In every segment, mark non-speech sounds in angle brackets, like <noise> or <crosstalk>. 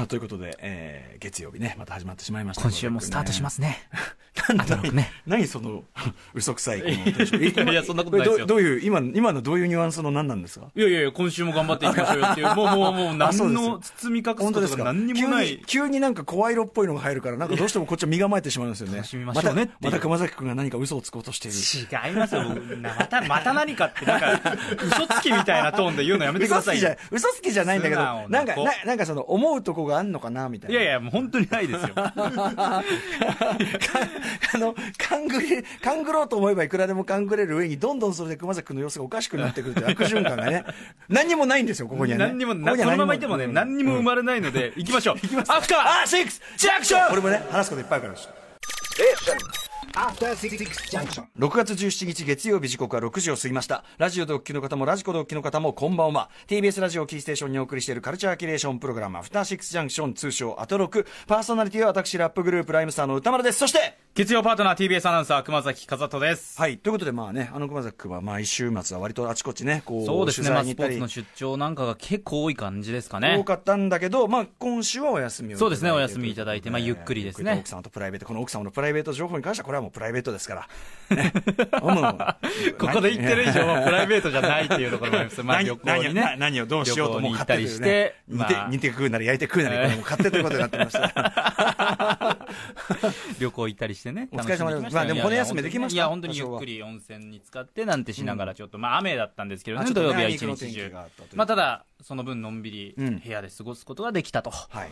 あということで、えー、月曜日ね、また始まってしまいました、今週もスタートしますね。<laughs> なんあと6ね。何その嘘くさいこの <laughs> いやそんなことないですよ。どどういう今今のどういうニュアンスの何なんですか？いやいや今週も頑張っていきましょうよっていう、<laughs> もうもうもう何の包み隠すことか？何にもない。急に。急になんか声色っぽいのが入るからなんかどうしてもこっちは身構えてしまうんですよね。<laughs> 楽しみましょうね。またまた熊崎君が何か嘘をつこうとしている。違いますよ、僕また、また何かって、なんか、嘘つきみたいなトーンで言うのやめてくださいよ。嘘つきじゃ。ないんだけどなん子ななんかその思うとこがあんのかなみたいな。いやいや、もう本当にないですよ。<laughs> あの、勘ぐり、勘ぐろうと思えばいくらでも勘ぐれる上に、どんどんそれで熊崎君の様子がおかしくなってくるという <laughs> 悪循環がね、何にもないんですよ、ここにはね。何にも、こなここにものままいてもね、うん何にも生まれないので、行きましょう。アフターあ、シックスジャンクション俺もね、話すこといっぱいあるから。Junction. 6月17日月曜日時刻は6時を過ぎました。ラジオでお聞きの方もラジコでお聞きの方もこんばんは。TBS ラジオキーステーションにお送りしているカルチャーキュレーションプログラム、アフターシックスジャンクション通称アトロク。パーソナリティは私、ラップグループライムスターの歌丸です。そして、月曜パートナー TBS アナウンサー、熊崎和人です。はい。ということで、まあね、あの熊崎君は毎週末は割とあちこちね、こう、そうですね、まあ、スポーツの出張なんかが結構多い感じですか多ね。かったんだけど、まあ、今週はお休みをいただいてそうですねお休みいただいてまあゆっくりですねゆっくりと奥様とプライベート、この奥様のプライベート情報に関しては、これはもうプライベートですから。<laughs> ね、ここで言ってる以上はプライベートじゃないっていうところもあります。まあ何旅行何を。何をどうしようともう旅行に行ったりして、煮てまあ煮て食うなり焼いて食うなり、これもう勝手ということになってました。<laughs> 旅行行ったりしてね。お疲れ様ですまあでも骨休めできましたいや、本当にゆっくり温泉に使ってなんてしながら、ちょっと、まあ雨だったんですけどね、あちょっとね土曜日は一日中があったという。まあただ、その分のんびりうん部屋で過ごすことができたとはい。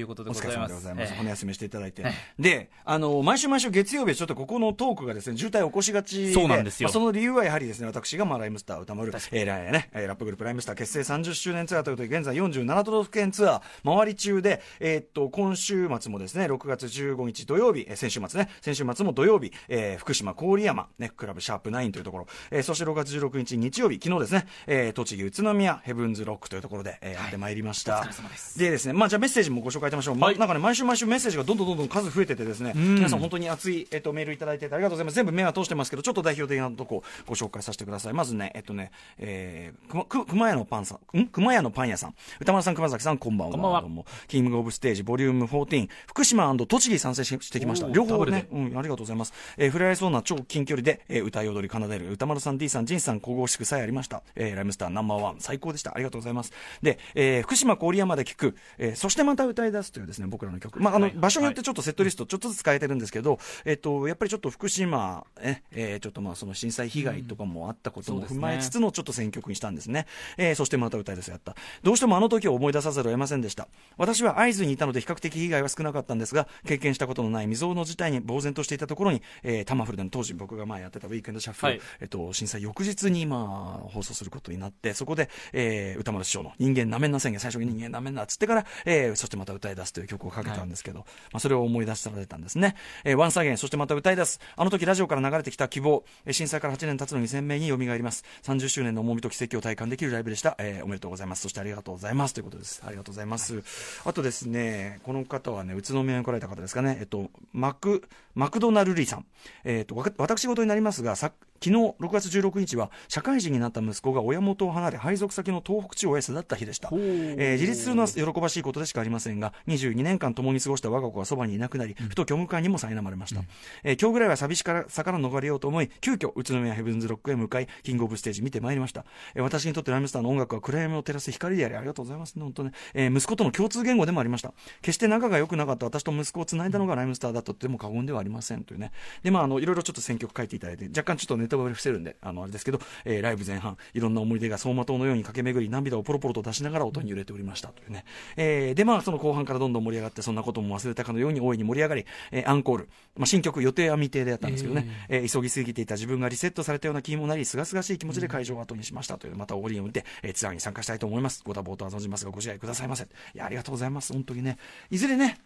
いうことでお疲れ様ございます。でございます。ええ骨休みしていただいて。で、あの、毎週毎週月曜日はちょっとここのトークがですね、渋滞を起こしがちで、そうなんですよまあその理由はやはりですね、私がまあライムスター歌丸、えー、ラね、えーラップグループライムスター結成30周年ツアーということで、現在47都道府県ツアー回り中で、えーっと、今週末もですね、6月15日土曜日、えー先週末ね、先週末も土曜日、えー福島郡山、ね、クラブシャープ9というところ、えーそして6月16日日曜日、昨日ですね、えー栃木宇都宮ヘブンズロックというところで、えーやってまいりました。お疲れ様ですでですね、まあじゃあメッセージもご紹介いたしましょう。まはいなんかね、毎週毎週メッセージがどんどんどんどん数増えててですね、皆さん本当に熱い、えっと、メールいただいててありがとうございます。全部目は通してますけど、ちょっと代表的なとこご紹介させてください。まずね、えっとね、えー、くま、く、熊屋のパンさん、ん？熊屋のパン屋さん。歌丸さん、熊崎さん、こんばんは。こんばんはどうもキングオブステージ、ボリューム14、福島栃木参戦ししてきました。両方ね、うん、ありがとうございます。えー、触れ合いそうな超近距離で、えー、歌い踊り奏でる歌丸さん、D さん、ジンさん、神々しくさえありました。えー、ライムスターナンバーワン、最高でした。ありがとうございます。で、えー、福島郡山で聞く、えー、そしてまた歌い出すというですね、僕らの曲。まあ、あの、はい場所によってちょっとセットリスト、ちょっとずつ変えてるんですけど、えっ、と、やっぱりちょっと福島、え、えーちょっとまあ、その震災被害とかもあったことも踏まえつつのちょっと選曲にしたんですね。えーそしてまた歌い出すやった。どうしてもあの時を思い出さざるを得ませんでした。私は会津にいたので比較的被害は少なかったんですが、経験したことのない未曾有の事態に呆然としていたところに、えータマフルでの当時僕が前やってたウィークエンドシャッフル、はいえっと、震災翌日にまあ、放送することになって、そこで、えー歌丸師匠の人間なめんな宣言、最初に人間なめんなっつってから、えーそしてまた歌い出すという曲をかけたんですけど、まあ、それを思い出されたんですね。えーワンサーゲン、そしてまた歌い出す。あの時ラジオから流れてきた希望、えー震災から8年経つのに鮮明に蘇ります。30周年の重みと奇跡を体感できるライブでした。えーおめでとうございます。そしてありがとうございます。ということです。ありがとうございます。あとですね、この方はね、宇都宮に来られた方ですかね。えっと、マク、マクドナルリーさん。えっと、わか私事になりますが、さ昨日6月16日は社会人になった息子が親元を離れ配属先の東北地方へ巣立った日でした、えー自立するのは喜ばしいことでしかありませんが22年間共に過ごした我が子がそばにいなくなり、ふと虚無感にも苛まれました、えー今日ぐらいは寂しからさから逃れようと思い急遽宇都宮ヘブンズロックへ向かいキングオブステージ見てまいりました、えー私にとってライムスターの音楽は暗闇を照らす光でありありがとうございます。ね本当ね、えー息子との共通言語でもありました。決して仲が良くなかった私と息子をつないだのがライムスターだと言っても過言ではありませんというね。でまああのいろいろちょっと選曲書いていただいて若干ちょっとネタバレ伏せるんであのあれですけど、えーライブ前半いろんな思い出が走馬灯のように駆け巡り涙をポロポロと出しながら音に揺れておりましたというね、えーでまあその後半からどんどん盛り上がってそんなことも忘れたかのように大いに盛り上がり、えーアンコール、まあ、新曲予定は未定でやったんですけどね、えー急ぎすぎていた自分がリセットされたような気にもなりすがすがしい気持ちで会場を後にしましたというまたオリンを見て、えーツアーに参加したいと思います。ご多忙とは存じますがご自愛くださいませ。いやありがとうございます。本当にね。いずれね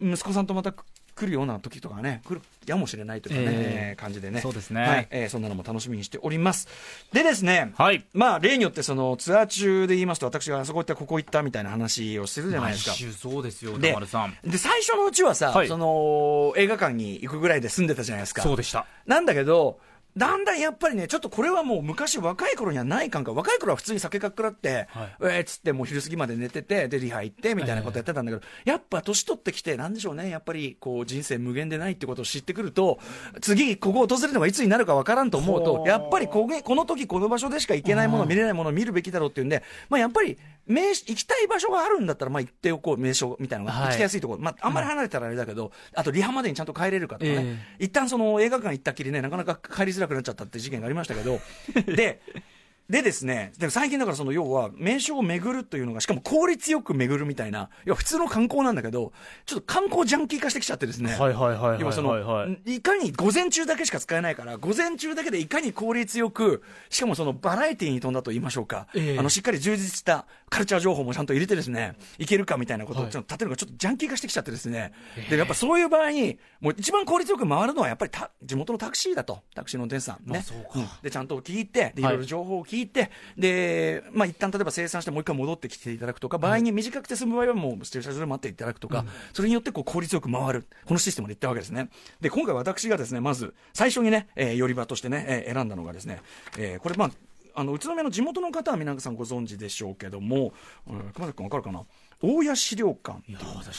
息子さんとまた来るような時とかね来るやもしれないというかね、えー感じでね。そうですね。はい。えーそんなのも楽しみにしております。でですね、はい。まあ例によってそのツアー中で言いますと私があそこ行ったここ行ったみたいな話をしてるじゃないですか。そうですよ、で。で最初のうちはさ、はい。その映画館に行くぐらいで住んでたじゃないですか。そうでした。なんだけどだんだんやっぱりね、ちょっとこれはもう昔若い頃にはない感覚。若い頃は普通に酒かっくらって、はい。えーっつってもう昼過ぎまで寝てて、で、リハ行って、みたいなことやってたんだけど、やっぱ年取ってきて、なんでしょうね、やっぱりこう人生無限でないってことを知ってくると、次、ここを訪れるのがいつになるかわからんと思うと、やっぱりこげこの時この場所でしか行けないもの、見れないものを見るべきだろうっていうんで、まあやっぱり、名所行きたい場所があるんだったら、まあ行っておこう、名所みたいなのが、はい行きやすいところ。まああんまり離れたらあれだけど、あとリハまでにちゃんと帰れるかとかね。え一旦その映画館行ったきりね、なかなか帰りづらくなっちゃったって事件がありましたけど、で、でですね、でも最近だからその要は名所を巡るというのが、しかも効率よく巡るみたいな、いや普通の観光なんだけど、ちょっと観光ジャンキー化してきちゃってですね。はいはいはいはい要はその、はい。はいいかに午前中だけしか使えないから、午前中だけでいかに効率よく、しかもそのバラエティに富んだと言いましょうか、ええ。あのしっかり充実したカルチャー情報もちゃんと入れてですね、いけるかみたいなことをはい。ちょっと立てるのがちょっとジャンキー化してきちゃってですね、でやっぱそういう場合に、もう一番効率よく回るのはやっぱりた地元のタクシーだと、タクシーの運転手さんね。で、ちゃんと聞いて、でい。はいろいろ情報を聞いて、で、まあ一旦例えば生産してもう一回戻ってきていただくとか、場合に短くて済む場合はもう駐車場で待っていただくとか、それによってこう効率よく回る、このシステムでいったわけですね。で、今回私がですね、まず最初にね、えー寄り場としてね、えー選んだのがですね、えーこれまあ、あの宇都宮の地元の方は皆さんご存知でしょうけども、うん熊崎君わかるかな？大谷資料館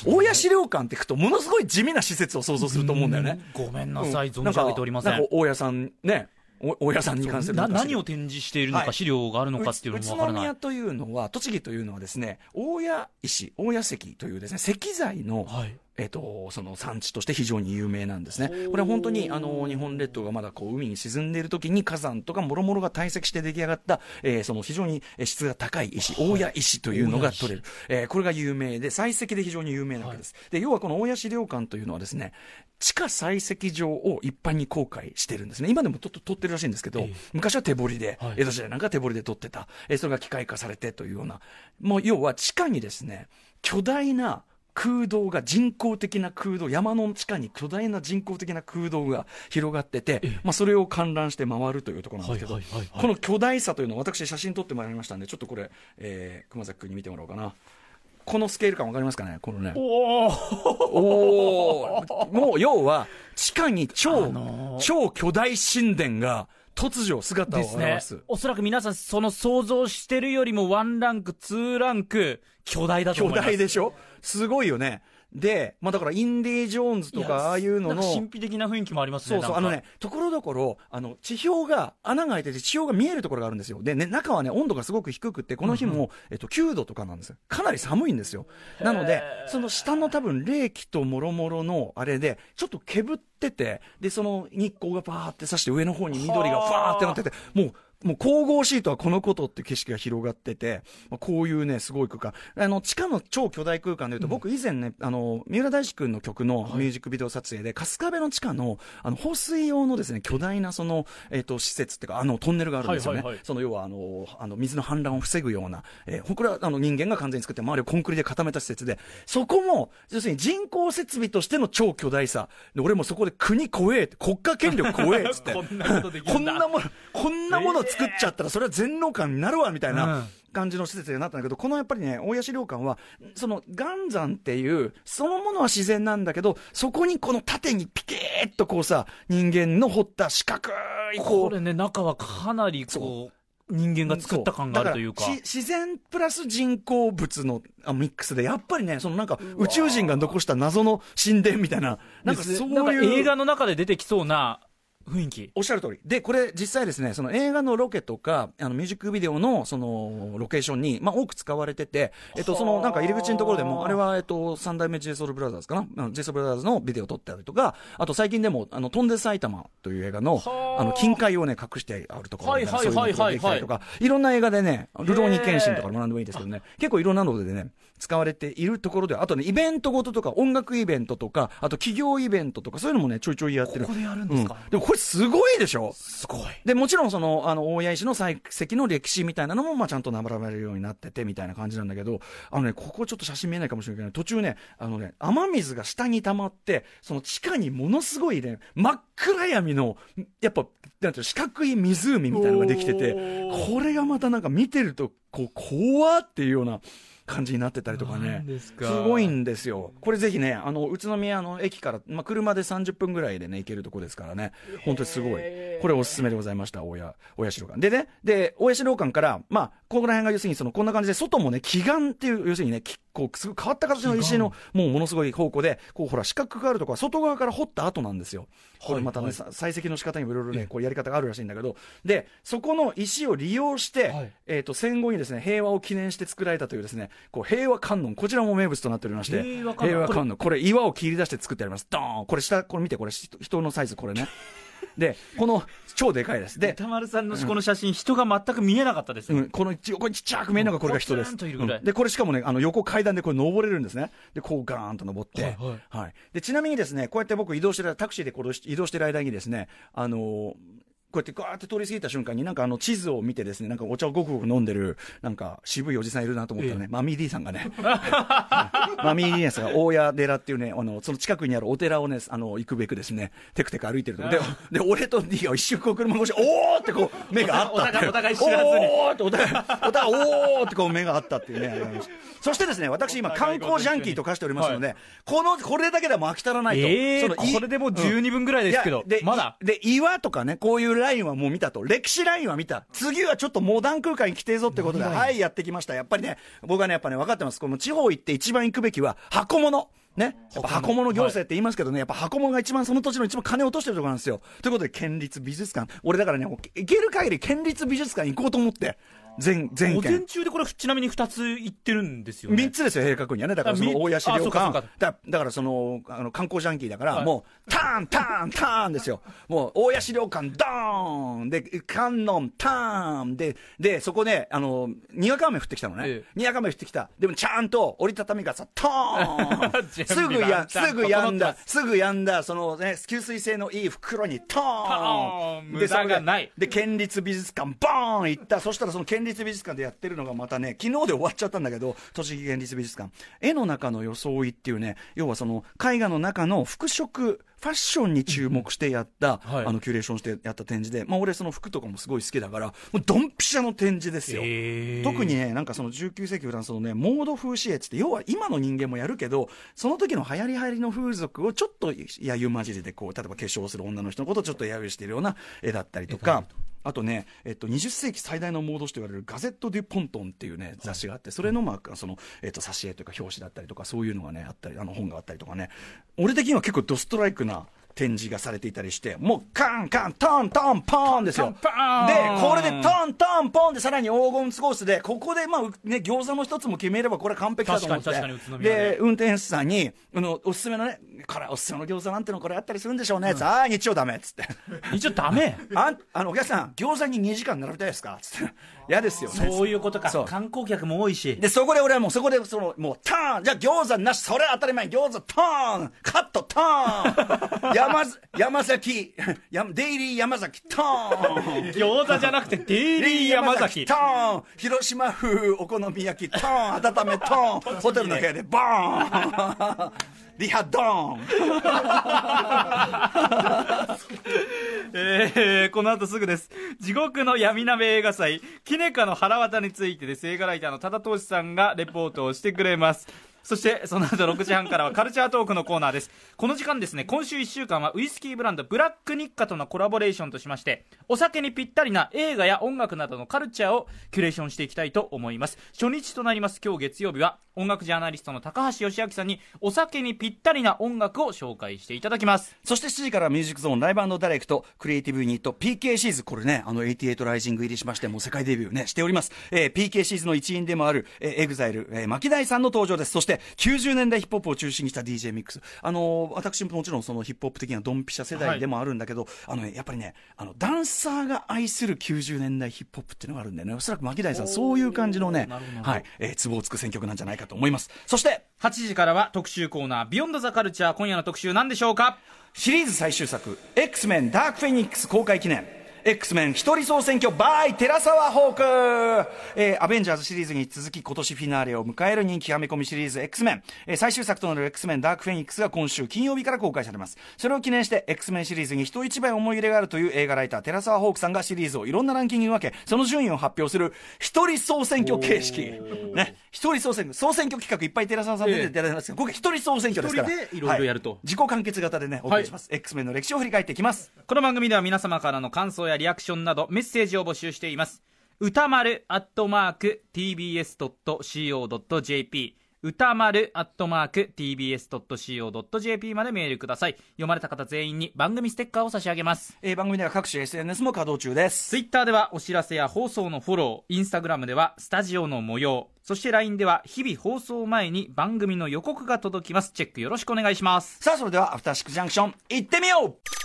大谷資料館って聞くとものすごい地味な施設を想像すると思うんだよね。ごめんなさい、うん。存じ上げておりません。大家さんね、お大家さんに関する何を展示しているのか、はい。資料があるのかっていうのもわからない。宇都宮というのは、栃木というのはですね、大谷石、大谷石というですね、石材の、はいえっと、その産地として非常に有名なんですね。これは本当に、あの、日本列島がまだこう、海に沈んでいる時に火山とか諸々が堆積して出来上がった、えーその非常にえー質が高い石、大谷石というのが取れる。えーこれが有名で、採石で非常に有名なわけです。で、要はこの大谷資料館というのはですね、地下採石場を一般に公開してるんですね。今でもと取ってるらしいんですけど、ええ昔は手掘りで、はい江戸時代なんか手掘りで取ってた、えーそれが機械化されてというような、もう要は地下にですね、巨大な空洞が人工的な空洞、山の地下に巨大な人工的な空洞が広がってて、まあ、それを観覧して回るというところなんですけど、この巨大さというのを私、写真撮ってまいりましたんで、ちょっとこれ、えー熊崎君に見てもらおうかな。このスケール感わかりますかね？このね。おおもう要は、地下に超、あのー。超巨大神殿が突如姿をですね。おそらく皆さんその想像してるよりもワンランクツーランク巨大だと巨思います大でしょ？すごいよね。で、まあだからインディ・ジョーンズとやかああいうのの、神秘的な雰囲気もありますねそうそう、あのね、ところどころ、あの、地表が、穴が開いてて、地表が見えるところがあるんですよ。で、ね、中はね、温度がすごく低くって、この日も、えっと、9度とかなんですよ。かなり寒いんですよ。なので、その下の多分、冷気ともろもろの、あれで、ちょっとけぶってて、で、その日光がパーってさして、上の方に緑がファーってなってて、もう、もう神々しいとはこのことって景色が広がってて、まあ、こういうね、すごい空間。あの、地下の超巨大空間でいうと、僕以前ね、あの、三浦大知君の曲のミュージックビデオ撮影で、春日部の地下の、あの、放水用のですね、巨大なその、えっ、と、施設っていうか、あの、トンネルがあるんですよね。はいはいはいその、要は、あの、あの、水の氾濫を防ぐような、えーこれは、あの、人間が完全に作って、周りをコンクリで固めた施設で、そこも、要するに人工設備としての超巨大さ。で俺もそこで国怖えって、国家権力怖えっつって。<laughs> こんなことできるんだこんなもの、こんなもの作っちゃったら、それは全能感になるわ、みたいうん。な感じの施設になったんだけど、このやっぱりね、大谷資料館は、その、岩山っていう、そのものは自然なんだけど、そこにこの縦にピキーッとこうさ、人間の掘った四角い、これね中はかなりこう人間が作った感があるというか。自然プラス人工物のあミックスで、やっぱりね、そのなんか宇宙人が残した謎の神殿みたいな、なんかそういう。映画の中で出てきそうな雰囲気。おっしゃる通り。で、これ実際ですね、その映画のロケとか、あのミュージックビデオのそのロケーションに、まあ多く使われてて、えっと、そのなんか入り口のところでも、あれはえっと、三代目 JSOUL ブラザーズかな？あの JSOUL ブラザーズのビデオを撮ってあるとか、あと最近でも、あの、飛んで埼玉という映画の、はあ。あの、金塊をね、隠してあるところみたいなはいはいはい。はいとか、いろんな映画でね、ルローニケンシンとかも何でもいいですけどね、結構いろんなのでね、使われているところで、あとね、イベントごととか、音楽イベントとか、あと企業イベントとか、そういうのもね、ちょいちょいやってる。ここでやるんですか？うん。でもこれすごいでしょ？すごい。で、もちろんその、あの、大谷石の採石の歴史みたいなのも、まあ、ちゃんと並べられるようになってて、みたいな感じなんだけど、あのね、ここちょっと写真見えないかもしれないけど、途中ね、あのね、雨水が下に溜まって、その地下にものすごいね、真っ暗闇の、やっぱ、なんていうの四角い湖みたいなのができてて、これがまたなんか見てると、こう、怖っていうような感じになってたりとかね。ですかごいんですよ。これぜひね、あの、宇都宮の駅から、まあ、車で30分ぐらいでね、行けるとこですからね。本当にすごい。これおすすめでございました、大谷、大館。でね、で、大谷城館から、まあ、ここら辺が要するにその、こんな感じで、外もね、奇岩っていう、要するにね、きこう、すごい変わった形の石の、もうものすごい方向で、こう、ほら、四角があるとこは外側から掘った後なんですよ。これまたね、さ採石の仕方にもいろいろね、こうやり方があるらしいんだけど、で、そこの石を利用して、はいえっ、と、戦後にですね、平和を記念して作られたというですね、こう、平和観音、こちらも名物となっておりまして、平和観音観音、これ岩を切り出して作ってあります。ドーンこれ下、これ見て、これ人人のサイズ、これね。<laughs> で、この、超でかいです。で、歌丸さんのこの写真、人が全く見えなかったです、うん、この横にちっちゃく見えるのがこれが人です。うんで、これしかもね、あの横階段でこれ登れるんですね。で、こうガーンと登って。はいはいで、ちなみにですね、こうやって僕移動してる、タクシーでこれ移動してる間にですね、あのーこうやってガーって通り過ぎた瞬間になんかあの地図を見てですね、なんかお茶をごくごく飲んでる、なんか渋いおじさんいるなと思ったらね、マミー D さんがね、<laughs> マミー D さんが大谷寺っていうね、あの、その近くにあるお寺をね、あの、行くべくですね、テクテク歩いてると。で、で、俺と D が一瞬こう車越し、おーってこう、目があったってお互いお互い知らずに。おーってお互い、お互い、おーってこう目があったっていうね。そしてですね、私今観光ジャンキーと化しておりますので、この、これだけでも飽き足らないと。ええそのいこれでもう12分ぐらいですけどいやでまだ。いで、岩とかね、こういうラインはもう見たと。歴史ラインは見た。次はちょっとモダン空間に来てえぞってことで、はい、やってきました。やっぱりね、僕はね、やっぱね、分かってます。この地方行って一番行くべきは、箱物。ね。やっぱ箱物行政って言いますけどね、やっぱ箱物が一番その土地の一番金を落としてるところなんですよ。ということで、県立美術館。俺だからね、行ける限り県立美術館行こうと思って、全、全県午前。中でこれちなみに2つ行ってるんですよね三つですよ、正確にはね。だからその大谷資料館か。だだからその、あの、観光ジャンキーだから、はいもう、ターン、ターン、ターンですよ。もう、大谷資料館、ドーンで、観音、ターンで、で、そこで、あの、にわか雨降ってきたのね。ええにわか雨降ってきた。でもちゃんと折りたたみ傘、トーン <laughs> 準す備ぐや、すぐやんだすぐやんだ、そのね、吸水性のいい袋にトーントーン無駄がないで、県立美術館、ボーン行った。そしたらその県立美術館でやってるのがまたね、昨日で終わっちゃったんだけど、栃木県立美術館。絵の中の装いっていうね、要はその絵画の中の服飾、ファッションに注目してやった、はい。あの、キュレーションしてやった展示で、まあ俺その服とかもすごい好きだから、もうドンピシャの展示ですよ。へー。特にね、なんかその19世紀フランスのね、モード風刺絵っつって、要は今の人間もやるけど、その時の流行り流行りの風俗をちょっとやゆ混じりでこう、例えば化粧する女の人のことをちょっと揶揄しているような絵だったりとか、あとね、えっと、20世紀最大のモード誌と言われるガゼット・デュ・ポントンっていうね、雑誌があって、それの、まあ、その、えっと、挿絵というか表紙だったりとか、そういうのがね、あったり、あの本があったりとかね、俺的には結構ドストライクな、展示がされていたりして、もうカンカン、トントン、ポーンですよ。で、これでトントン、ポンでさらに黄金コースで、ここでまあ、ね、餃子の一つも決めればこれ完璧だと思って。で、運転手さんに、あの、おすすめのね、これおすすめの餃子なんてのこれあったりするんでしょうね。ああ、日曜ダメっつって。一応ダメ？<laughs> あん、あの、お客さん、餃子に2時間並びたいですかつって。嫌ですよね。そういうことか。観光客も多いし。で、そこで俺はもうそこで、その、もう、ターン。じゃあ餃子なし。それ当たり前。餃子ターン。カットターン。<laughs> 山ず、山崎、やデイリー山崎。ターン。餃子じゃなくてデイリー山崎。ターン。広島風お好み焼き。ターン。温めトーン。<laughs> ホテルの部屋でボーンリハドーン <laughs> えー、この後すぐです。地獄の闇鍋映画祭、キネカの腹渡についてです。映画ライターの多田投資さんがレポートをしてくれます。そして、その後6時半からはカルチャートークのコーナーです。この時間ですね、今週1週間はウイスキーブランドブラックニッカとのコラボレーションとしまして、お酒にぴったりな映画や音楽などのカルチャーをキュレーションしていきたいと思います。初日となります今日月曜日は、音楽ジャーナリストの高橋義明さんに、お酒にぴったりな音楽を紹介していただきます。そして7時からミュージックゾーン Live Direct クリエイティブユニット PK シーズこれねあの88rising 入りしましてもう世界デビューねしております、えー、PK シーズの一員でもある、えー、 EXILE、えー、 MAKIDAI さんの登場ですそして90年代ヒップホップを中心にした DJ ミックス。あのー私ももちろんそのヒップホップ的なドンピシャ世代でもあるんだけど、あのねやっぱりねあのダンサーが愛する90年代ヒップホップっていうのがあるんでね。おそらく MAKIDAI さんそういう感じのねはい、えー、ツボをつく選曲なんじゃないかと思います。そして8時からは特集コーナー、 Beyond the Culture、今夜の特集何でしょうか？シリーズ最終作 X メンダークフェニックス公開記念 X メン一人総選挙 by 寺沢ホークえー、アベンジャーズシリーズに続き今年フィナーレを迎える人気はめ込みシリーズ X メン、えー、最終作となる X メンダークフェニックスが今週金曜日から公開されます。それを記念して X メンシリーズに人一倍思い入れがあるという映画ライター寺沢ホークさんがシリーズをいろんなランキングに分け、その順位を発表する一人総選挙形式。ね。一人総選挙、総選挙企画いっぱい寺沢さん出ていただいてますけど、今回一人総選挙ですから。いろいろやるとは自己完結型でね、お送りします。X メンの歴史を振り返っていきます。この番組では皆様からの感想やリアクションなどメッセージを募集しています。歌丸アットマーク TBS.CO.JP 歌丸アットマーク TBS.CO.JP までメールください。読まれた方全員に番組ステッカーを差し上げます。えー番組では各種 SNS も稼働中です。ツイッターではお知らせや放送のフォロー。インスタグラムではスタジオの模様。そして LINE では日々放送前に番組の予告が届きます。チェックよろしくお願いします。さあ、それでは、アフターシックスジャンクション、行ってみよう